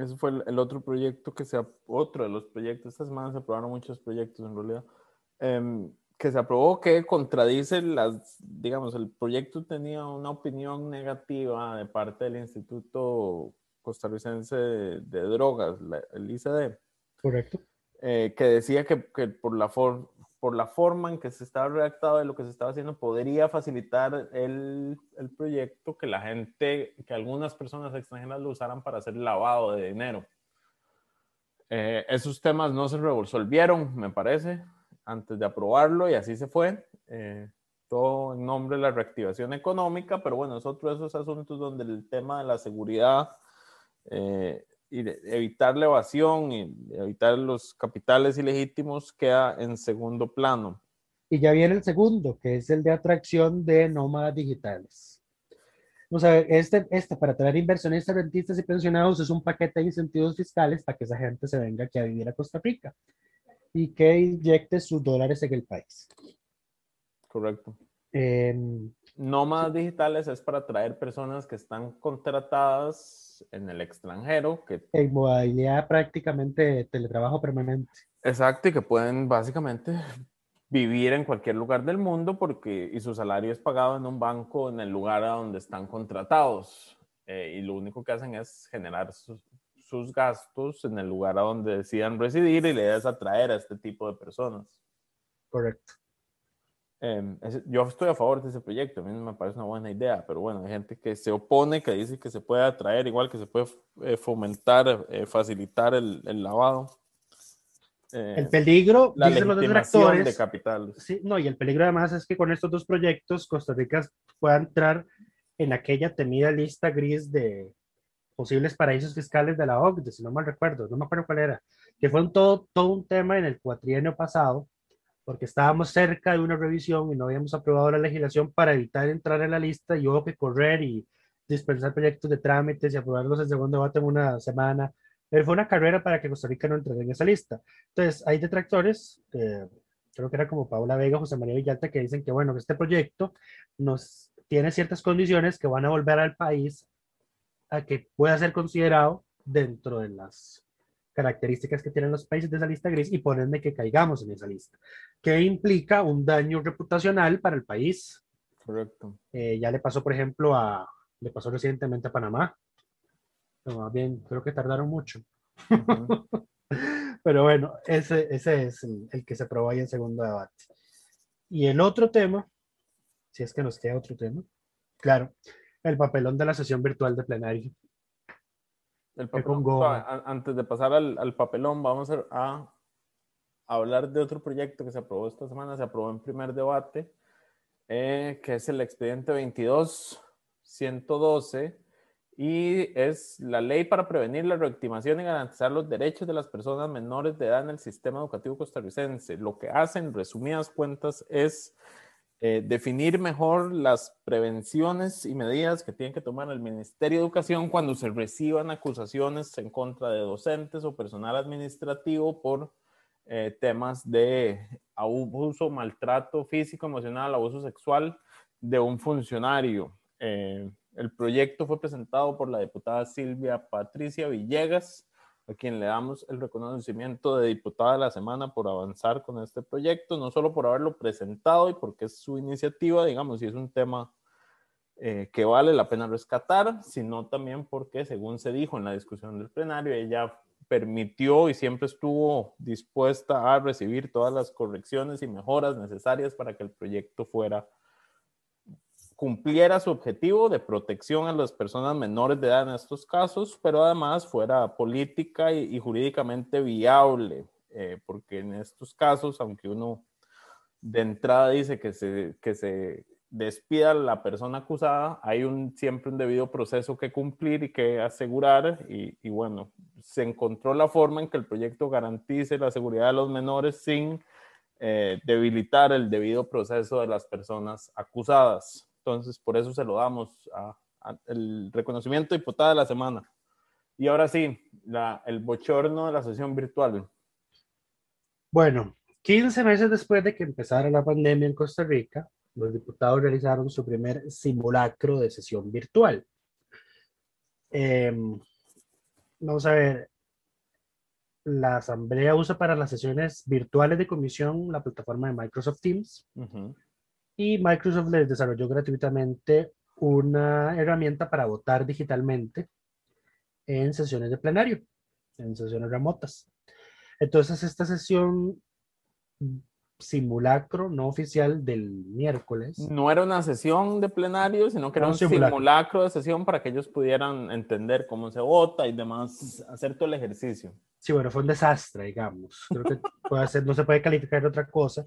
[SPEAKER 3] Ese fue el, el otro proyecto que se, otro de los proyectos, esta semana se aprobaron muchos proyectos en realidad, em, que se aprobó que contradice las, digamos, el proyecto tenía una opinión negativa de parte del Instituto Costarricense de, de Drogas, la- el ICD,
[SPEAKER 2] Correcto.
[SPEAKER 3] eh, que decía que, que por, la for- por la forma en que se estaba redactado de lo que se estaba haciendo, podría facilitar el, el proyecto que la gente, que algunas personas extranjeras lo usaran para hacer lavado de dinero. Eh, esos temas no se resolvieron, me parece, antes de aprobarlo y así se fue. Eh, todo en nombre de la reactivación económica, pero bueno, es otro de esos asuntos donde el tema de la seguridad eh, y evitar la evasión y evitar los capitales ilegítimos queda en segundo plano.
[SPEAKER 2] Y ya viene el segundo, que es el de atracción de nómadas digitales. Vamos a ver, este, este para traer inversionistas, rentistas y pensionados es un paquete de incentivos fiscales para que esa gente se venga aquí a vivir a Costa Rica y que inyecte sus dólares en el país.
[SPEAKER 3] Correcto.
[SPEAKER 2] Em,
[SPEAKER 3] Nómadas digitales es para traer personas que están contratadas en el extranjero, que
[SPEAKER 2] en modalidad prácticamente de teletrabajo permanente.
[SPEAKER 3] Exacto, y que pueden básicamente vivir en cualquier lugar del mundo porque y su salario es pagado en un banco en el lugar a donde están contratados eh, y lo único que hacen es generar sus, sus gastos en el lugar a donde decidan residir y la idea es atraer a este tipo de personas.
[SPEAKER 2] Correcto.
[SPEAKER 3] Em, yo estoy a favor de ese proyecto, a mí me parece una buena idea, pero bueno, hay gente que se opone, que dice que se puede atraer, igual que se puede eh, fomentar, eh, facilitar el, el lavado.
[SPEAKER 2] Eh, el peligro,
[SPEAKER 3] la dicen los detractores, de capital.
[SPEAKER 2] Sí, no, y el peligro además es que con estos dos proyectos Costa Rica pueda entrar en aquella temida lista gris de posibles paraísos fiscales de la OCDE, si no mal recuerdo, no me acuerdo cuál era, que fue un todo, todo un tema en el cuatrienio pasado, porque estábamos cerca de una revisión y no habíamos aprobado la legislación para evitar entrar en la lista y hubo que correr y dispensar proyectos de trámites y aprobarlos en segundo debate en una semana. Pero fue una carrera para que Costa Rica no entrara en esa lista. Entonces, hay detractores, eh, creo que era como Paula Vega, José María Villalta, que dicen que, bueno, que este proyecto nos tiene ciertas condiciones que van a volver al país a que pueda ser considerado dentro de las características que tienen los países de esa lista gris y ponerme que caigamos en esa lista, que implica un daño reputacional para el país.
[SPEAKER 3] Correcto.
[SPEAKER 2] Eh, ya le pasó, por ejemplo, a, le pasó recientemente a Panamá. Pero más bien, creo que tardaron mucho. Pero bueno, ese, ese es el, el, que se probó ahí en segundo debate. Y el otro tema, si es que nos queda otro tema, claro, el papelón de la sesión virtual de plenario
[SPEAKER 3] antes de pasar al, papelón, vamos a, hablar de otro proyecto que se aprobó esta semana, se aprobó en primer debate, eh, que es el expediente 22-112 y es la ley para prevenir la reactivación y garantizar los derechos de las personas menores de edad en el sistema educativo costarricense. Lo que hace, en resumidas cuentas, es eh, definir mejor las prevenciones y medidas que tiene que tomar el Ministerio de Educación cuando se reciban acusaciones en contra de docentes o personal administrativo por eh, temas de abuso, maltrato físico, emocional, abuso sexual de un funcionario. Eh, el proyecto fue presentado por la diputada Silvia Patricia Villegas a quien le damos el reconocimiento de diputada de la semana por avanzar con este proyecto, no solo por haberlo presentado y porque es su iniciativa, digamos, y es un tema eh, que vale la pena rescatar, sino también porque, según se dijo en la discusión del plenario, ella permitió y siempre estuvo dispuesta a recibir todas las correcciones y mejoras necesarias para que el proyecto fuera cumpliera su objetivo de protección a las personas menores de edad en estos casos, pero además fuera política y, jurídicamente viable, eh, porque en estos casos, aunque uno de entrada dice que se, que se despida a la persona acusada, hay un, siempre un debido proceso que cumplir y que asegurar, y, bueno, se encontró la forma en que el proyecto garantice la seguridad de los menores sin eh, debilitar el debido proceso de las personas acusadas. Entonces, por eso se lo damos a, el reconocimiento diputada de la semana. Y ahora sí, el bochorno de la sesión virtual.
[SPEAKER 2] Bueno, 15 meses después de que empezara la pandemia en Costa Rica, los diputados realizaron su primer simulacro de sesión virtual. Em, vamos a ver, la Asamblea usa para las sesiones virtuales de comisión la plataforma de Microsoft Teams y Microsoft les desarrolló gratuitamente una herramienta para votar digitalmente en sesiones de plenario, en sesiones remotas. Entonces, esta sesión simulacro no oficial del miércoles.
[SPEAKER 3] No era una sesión de plenario, sino que era un simulacro. de sesión para que ellos pudieran entender cómo se vota y demás, hacer todo el ejercicio.
[SPEAKER 2] Sí, bueno, fue un desastre, digamos. Creo que puede ser, no se puede calificar de otra cosa.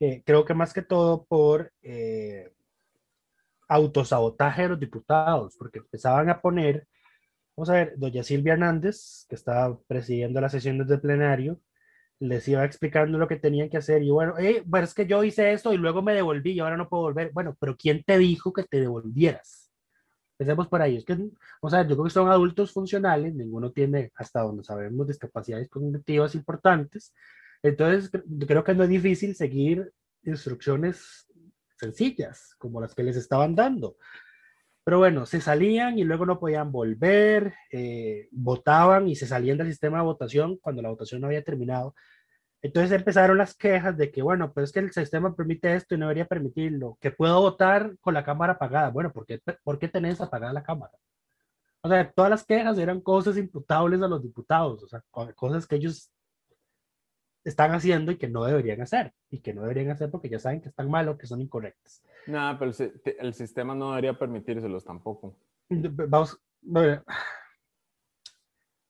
[SPEAKER 2] Eh, creo que más que todo por eh, autosabotaje de los diputados, porque empezaban a poner, vamos a ver, doña Silvia Hernández, que estaba presidiendo las sesiones del plenario, les iba explicando lo que tenían que hacer y bueno, eh, pero es que yo hice esto y luego me devolví y ahora no puedo volver. Bueno, pero ¿quién te dijo que te devolvieras? Empecemos por ahí. Es que, vamos a ver, yo creo que son adultos funcionales, ninguno tiene, hasta donde sabemos, discapacidades cognitivas importantes. Entonces, creo que no es difícil seguir instrucciones sencillas, como las que les estaban dando. Pero bueno, se salían y luego no podían volver, eh, votaban y se salían del sistema de votación cuando la votación no había terminado. Entonces empezaron las quejas de que, bueno, pues es que el sistema permite esto y no debería permitirlo, que puedo votar con la cámara apagada. Bueno, ¿por qué, ¿por qué tenés apagada la cámara? O sea, todas las quejas eran cosas imputables a los diputados, o sea, cosas que ellos están haciendo y que no deberían hacer, y que no deberían hacer porque ya saben que están mal o que son incorrectas.
[SPEAKER 3] No, pero el, si- te- el sistema no debería permitírselos tampoco.
[SPEAKER 2] Vamos,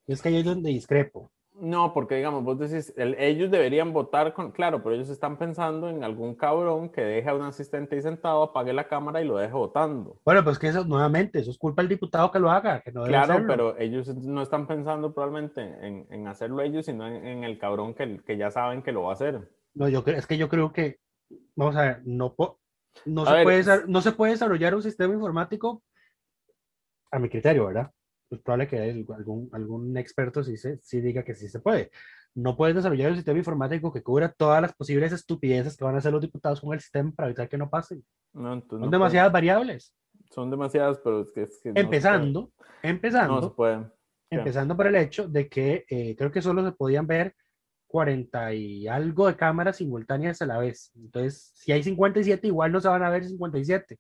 [SPEAKER 2] es que ahí es donde discrepo.
[SPEAKER 3] No, porque digamos, vos decís, el- ellos deberían votar con, claro, pero ellos están pensando en algún cabrón que deje a un asistente ahí sentado, apague la cámara y lo deje votando.
[SPEAKER 2] Bueno, pues que eso, nuevamente, eso es culpa del diputado que lo haga, que no debe
[SPEAKER 3] Claro,
[SPEAKER 2] hacerlo.
[SPEAKER 3] pero ellos no están pensando probablemente en, en hacerlo ellos, sino en, en el cabrón que, que ya saben que lo va a hacer.
[SPEAKER 2] No, yo creo, es que yo creo que, vamos a ver, no, po- no,
[SPEAKER 3] A
[SPEAKER 2] se
[SPEAKER 3] ver,
[SPEAKER 2] puede, no se puede desarrollar un sistema informático, a mi criterio, ¿verdad? Es probable que algún, algún experto sí, se, sí diga que sí se puede. No puedes desarrollar un sistema informático que cubra todas las posibles estupideces que van a hacer los diputados con el sistema para evitar que no pasen.
[SPEAKER 3] No, entonces
[SPEAKER 2] Son
[SPEAKER 3] no
[SPEAKER 2] demasiadas variables.
[SPEAKER 3] puede- son demasiadas, pero es que, es que no
[SPEAKER 2] empezando,
[SPEAKER 3] puede.
[SPEAKER 2] empezando,
[SPEAKER 3] No se puede.
[SPEAKER 2] empezando por el hecho de que eh, creo que solo se podían ver 40 y algo de cámaras simultáneas a la vez. Entonces, si hay 57, igual no se van a ver 57.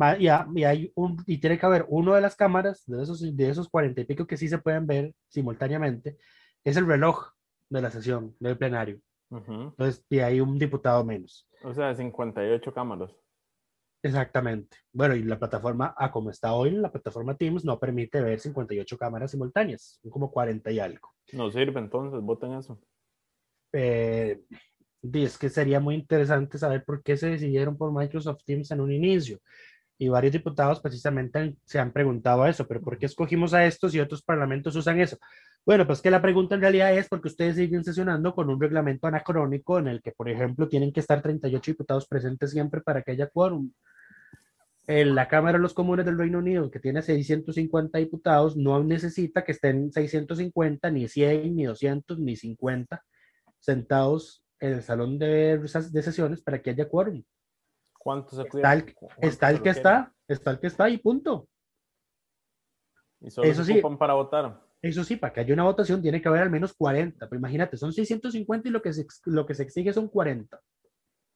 [SPEAKER 2] Va- Y, ha- y hay un, y tiene que haber uno de las cámaras, de esos, de esos 40 y pico que sí se pueden ver simultáneamente, es el reloj de la sesión del plenario.
[SPEAKER 3] Ujú.
[SPEAKER 2] Entonces, y hay un diputado menos.
[SPEAKER 3] O sea, 58 cámaras.
[SPEAKER 2] Exactamente. Bueno, y la plataforma, a como está hoy, la plataforma Teams no permite ver 58 cámaras simultáneas, son como 40 y algo.
[SPEAKER 3] No sirve entonces, voten eso.
[SPEAKER 2] Eh, y es que sería muy interesante saber por qué se decidieron por Microsoft Teams en un inicio. Y varios diputados precisamente han- se han preguntado eso, pero ¿por qué escogimos a estos y otros parlamentos usan eso? Bueno, pues que la pregunta en realidad es porque ustedes siguen sesionando con un reglamento anacrónico en el que, por ejemplo, tienen que estar 38 diputados presentes siempre para que haya quórum. En la Cámara de los Comunes del Reino Unido, que tiene 650 diputados, no necesita que estén 650, ni 100, ni 200, ni 50 sentados en el salón de, de sesiones para que haya quórum.
[SPEAKER 3] ¿Cuántos se
[SPEAKER 2] Está el, está el que está, está el que está y punto.
[SPEAKER 3] Y solo
[SPEAKER 2] Eso
[SPEAKER 3] se
[SPEAKER 2] sí.
[SPEAKER 3] para votar.
[SPEAKER 2] Eso sí, para que haya una votación tiene que haber al menos 40. Pero imagínate, son 650 y lo que se, lo que se exige son 40.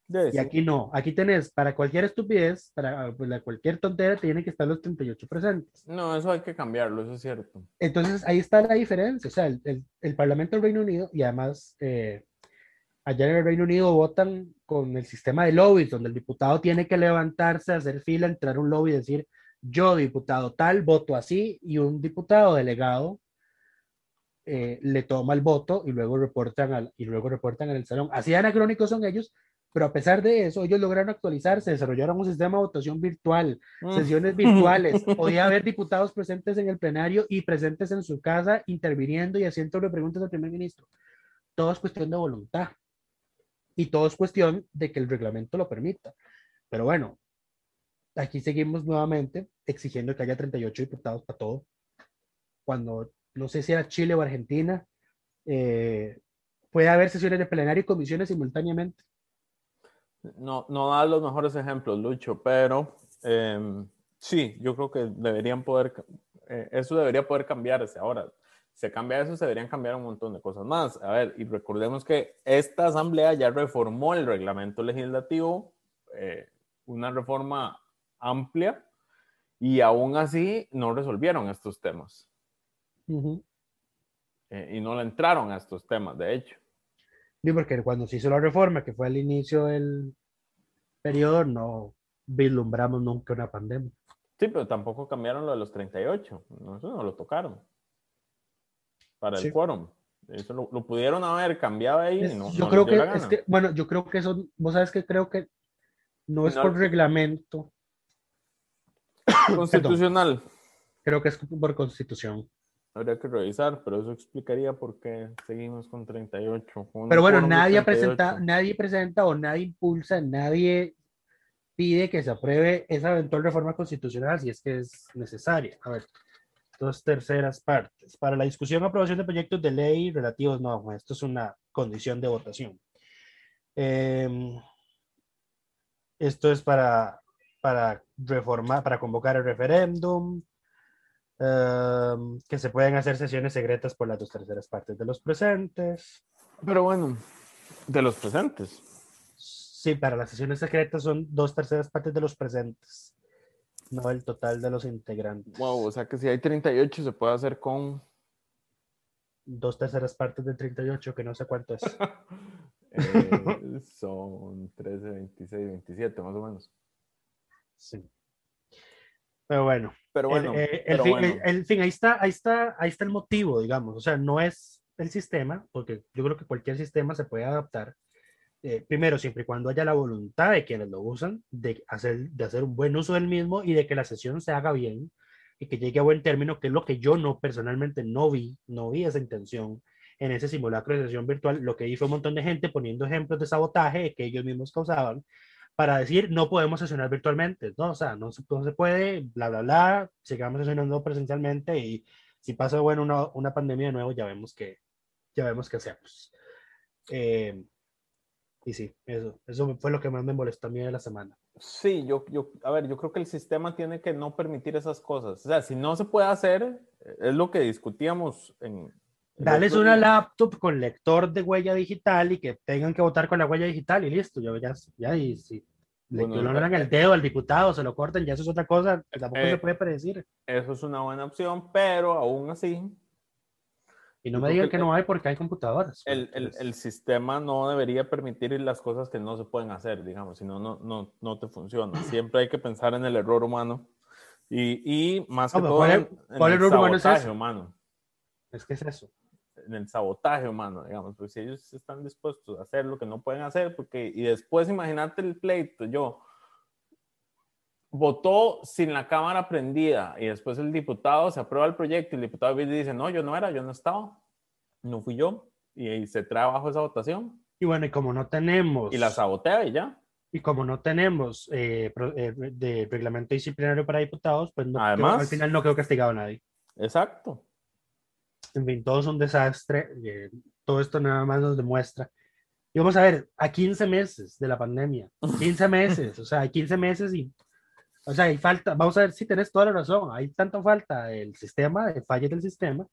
[SPEAKER 3] De
[SPEAKER 2] Y aquí no, aquí tenés para cualquier estupidez, para pues, la- cualquier tontera, tienen que estar los 38 presentes.
[SPEAKER 3] No, eso hay que cambiarlo, eso es cierto.
[SPEAKER 2] Entonces ahí está la diferencia. O sea, el, el- el Parlamento del Reino Unido y además eh, allá en el Reino Unido votan con el sistema de lobbies, donde el diputado tiene que levantarse, hacer fila, entrar a un lobby y decir, yo diputado tal, voto así, y un diputado delegado eh, le toma el voto y luego reportan al, y luego reportan en el salón. Así anacrónicos son ellos, pero a pesar de eso, ellos lograron actualizarse, desarrollaron un sistema de votación virtual,
[SPEAKER 3] Mm.
[SPEAKER 2] sesiones virtuales, podía haber diputados presentes en el plenario y presentes en su casa interviniendo y haciéndole preguntas al primer ministro. Todo es cuestión de voluntad y todo es cuestión de que el reglamento lo permita. Pero bueno, aquí seguimos nuevamente exigiendo que haya 38 diputados para todo. Cuando no sé si era Chile o Argentina, eh, puede haber sesiones de plenario y comisiones simultáneamente.
[SPEAKER 3] No, no da los mejores ejemplos, Lucho, pero em, sí, yo creo que deberían poder, eh, eso debería poder cambiarse. Ahora, se cambia eso, se deberían cambiar un montón de cosas más. A ver, y recordemos que esta asamblea ya reformó el reglamento legislativo, eh, una reforma amplia, y aún así no resolvieron estos temas.
[SPEAKER 2] Ujú.
[SPEAKER 3] eh, y no le entraron a estos temas, de hecho.
[SPEAKER 2] Sí, porque cuando se hizo la reforma, que fue al inicio del periodo, no vislumbramos nunca una pandemia.
[SPEAKER 3] Sí, pero tampoco cambiaron lo de los 38. No, eso no lo tocaron. Para el
[SPEAKER 2] Sí.
[SPEAKER 3] quórum. Eso lo, lo pudieron haber cambiado ahí.
[SPEAKER 2] Es-
[SPEAKER 3] no,
[SPEAKER 2] yo
[SPEAKER 3] no
[SPEAKER 2] creo que, es que, bueno, yo creo que eso, vos sabes que creo que no es
[SPEAKER 3] No.
[SPEAKER 2] por reglamento,
[SPEAKER 3] Constitucional.
[SPEAKER 2] creo que es por constitución.
[SPEAKER 3] Habría que revisar, pero eso explicaría por qué seguimos con 38. con un
[SPEAKER 2] Pero bueno, nadie
[SPEAKER 3] 38.
[SPEAKER 2] presenta, nadie presenta o nadie impulsa, nadie pide que se apruebe esa eventual reforma constitucional si es que es necesaria. A ver, dos terceras partes. Para la discusión o aprobación de proyectos de ley relativos, no, esto es una condición de votación. Em, esto es para, para reformar, para convocar el referéndum, em, que se pueden hacer sesiones secretas por las dos terceras partes de los presentes.
[SPEAKER 3] Pero bueno, de los presentes.
[SPEAKER 2] Sí, para las sesiones secretas son dos terceras partes de los presentes, no el total de los integrantes.
[SPEAKER 3] Wow, o sea que si hay 38 se puede hacer con
[SPEAKER 2] dos terceras partes del 38, que no sé cuánto es.
[SPEAKER 3] Eh, son 13, 26, 27 más o menos.
[SPEAKER 2] Sí. Pero bueno,
[SPEAKER 3] Pero bueno,
[SPEAKER 2] el, el
[SPEAKER 3] pero
[SPEAKER 2] fin,
[SPEAKER 3] bueno.
[SPEAKER 2] el- el fin, ahí está, ahí está, ahí está el motivo, digamos. O sea, no es el sistema, porque yo creo que cualquier sistema se puede adaptar. Eh, primero, siempre y cuando haya la voluntad de quienes lo usan de hacer, de hacer un buen uso del mismo y de que la sesión se haga bien y que llegue a buen término, que es lo que yo no personalmente no vi, no vi esa intención en ese simulacro de sesión virtual. Lo que vi fue un montón de gente poniendo ejemplos de sabotaje que ellos mismos causaban para decir no podemos sesionar virtualmente, ¿no? O sea, no se, no se puede, bla, bla, bla, sigamos sesionando presencialmente y si pasa, bueno, una, una pandemia de nuevo, ya vemos que, ya vemos qué hacemos. Eh, y sí, eso, eso fue lo que más me molestó a mí de la semana.
[SPEAKER 3] Sí, yo, yo, a ver, yo creo que el sistema tiene que no permitir esas cosas. O sea, si no se puede hacer, eh, es lo que discutíamos en... el
[SPEAKER 2] Darles
[SPEAKER 3] otro
[SPEAKER 2] una
[SPEAKER 3] día.
[SPEAKER 2] laptop con lector de huella digital y que tengan que votar con la huella digital y listo, yo ya, ya y si le
[SPEAKER 3] Bueno,
[SPEAKER 2] clonan el dedo al diputado, se lo cortan, ya eso es otra cosa, tampoco
[SPEAKER 3] Eh,
[SPEAKER 2] se puede predecir.
[SPEAKER 3] Eso es una buena opción, pero aún así,
[SPEAKER 2] Y no me digan
[SPEAKER 3] que
[SPEAKER 2] que no hay porque hay computadoras.
[SPEAKER 3] el,
[SPEAKER 2] porque
[SPEAKER 3] el,
[SPEAKER 2] es-
[SPEAKER 3] el sistema no debería permitir las cosas que no se pueden hacer, digamos, si no, no, no, te funciona. Siempre hay que pensar en el error humano y, y más que
[SPEAKER 2] No, pero
[SPEAKER 3] todo
[SPEAKER 2] ¿cuál
[SPEAKER 3] en,
[SPEAKER 2] er-
[SPEAKER 3] en
[SPEAKER 2] cuál
[SPEAKER 3] el
[SPEAKER 2] error humano es
[SPEAKER 3] sabotaje
[SPEAKER 2] ese?
[SPEAKER 3] humano.
[SPEAKER 2] es que es eso.
[SPEAKER 3] en el sabotaje humano, digamos, pues si ellos están dispuestos a hacer lo que no pueden hacer, porque, y después imagínate el pleito, yo votó sin la cámara prendida y después el diputado se aprueba el proyecto y el diputado y dice, no, yo no era, yo no estaba, no fui yo, y, ahí se trae abajo esa votación
[SPEAKER 2] Y bueno, y como no tenemos,
[SPEAKER 3] y la sabotea y ya.
[SPEAKER 2] y como no tenemos eh, eh, de reglamento disciplinario para diputados, pues no
[SPEAKER 3] Además-
[SPEAKER 2] al final no quedó castigado a nadie.
[SPEAKER 3] Exacto.
[SPEAKER 2] En fin, todo es un desastre. eh, todo esto nada más nos demuestra. Y vamos a ver, a 15 meses de la pandemia, 15 meses, o sea, hay 15 meses y, o sea, hay falta, vamos a ver si tenés toda la razón, hay tanto falta del sistema, de fallas del sistema,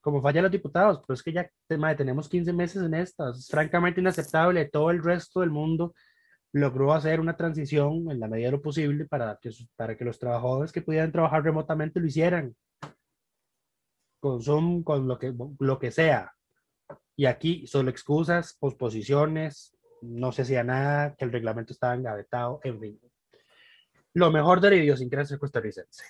[SPEAKER 2] como fallan los diputados, pero es que ya tema, tenemos 15 meses en estas, es francamente inaceptable, todo el resto del mundo logró hacer una transición en la medida de lo posible para que, para que los trabajadores que pudieran trabajar remotamente lo hicieran con Zoom, con lo que, lo que sea. Y aquí solo excusas, posposiciones, no se hacía nada, que el reglamento estaba engavetado, en fin. Lo mejor de la idiosincrasia costarricense.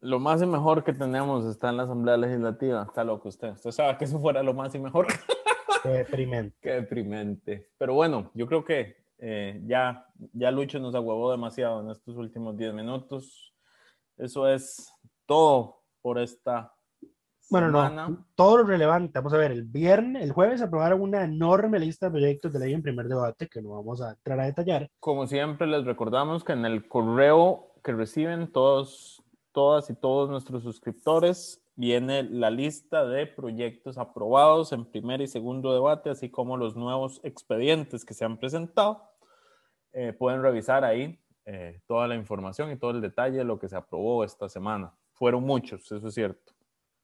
[SPEAKER 3] Lo más y mejor que tenemos está en la Asamblea Legislativa. Está loco usted. Usted sabe que eso fuera lo más y mejor.
[SPEAKER 2] Qué deprimente.
[SPEAKER 3] Qué deprimente. Pero bueno, yo creo que eh, ya, ya Lucho nos aguabó demasiado en estos últimos 10 minutos. Eso es todo por esta
[SPEAKER 2] Bueno,
[SPEAKER 3] semana.
[SPEAKER 2] no, todo lo relevante. Vamos a ver, el viernes, el jueves aprobaron una enorme lista de proyectos de ley en primer debate que no vamos a entrar a detallar.
[SPEAKER 3] Como siempre, les recordamos que en el correo que reciben todos, todas y todos nuestros suscriptores viene la lista de proyectos aprobados en primer y segundo debate, así como los nuevos expedientes que se han presentado. Eh, pueden revisar ahí eh, toda la información y todo el detalle de lo que se aprobó esta semana. Fueron muchos, eso es cierto.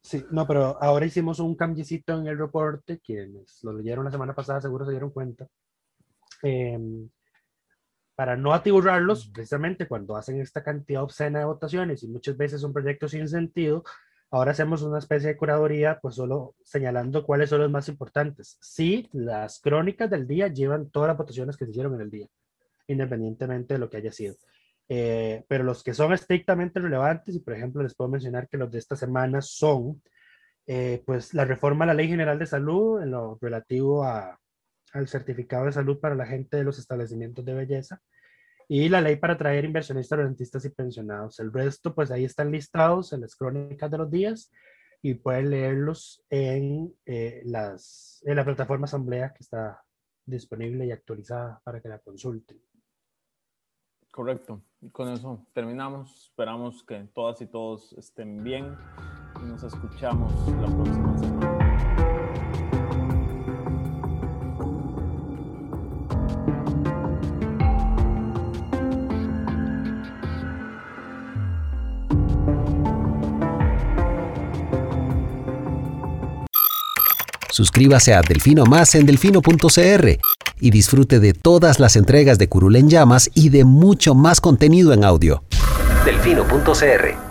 [SPEAKER 2] Sí, no, pero ahora hicimos un cambiecito en el reporte, quienes lo leyeron la semana pasada seguro se dieron cuenta. Em, para no atiburrarlos, precisamente cuando hacen esta cantidad obscena de votaciones y muchas veces son proyectos sin sentido, ahora hacemos una especie de curaduría, pues solo señalando cuáles son los más importantes. Sí, las crónicas del día llevan todas las votaciones que se hicieron en el día, independientemente de lo que haya sido. Eh, pero los que son estrictamente relevantes, y por ejemplo les puedo mencionar que los de esta semana son, eh, pues la reforma a la Ley General de Salud en lo relativo a, al certificado de salud para la gente de los establecimientos de belleza y la ley para atraer inversionistas, rentistas y pensionados. El resto, pues ahí están listados en las crónicas de los días y pueden leerlos en, eh, las, en la plataforma Asamblea que está disponible y actualizada para que la consulten.
[SPEAKER 3] Correcto. Y con eso terminamos. Esperamos que todas y todos estén bien y nos escuchamos la próxima semana.
[SPEAKER 1] Suscríbase a Delfino Más en delfino.cr y disfrute de todas las entregas de Curul en Llamas y de mucho más contenido en audio. Delfino.cr